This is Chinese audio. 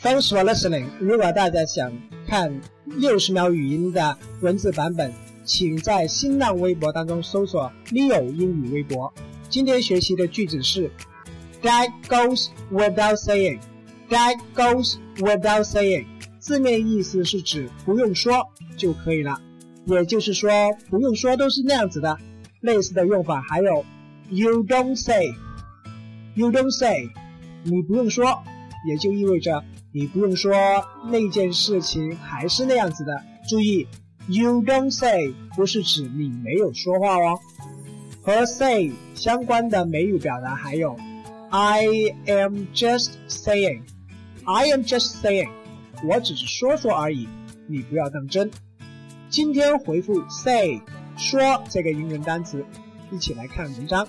Thanks for listening。如果大家想看六十秒语音的文字版本，请在新浪微博当中搜索 “Leo 英语微博”。今天学习的句子是 “That goes without saying”。That goes without saying，字面意思是指不用说就可以了，也就是说不用说都是那样子的。类似的用法还有 “You don't say”，You don't say，你不用说，也就意味着你不用说那件事情还是那样子的。注意，“You don't say” 不是指你没有说话哦。和 “say” 相关的美语表达还有 “I am just saying”。I am just saying，我只是说说而已，你不要当真。今天回复 say 说这个英文单词，一起来看文章。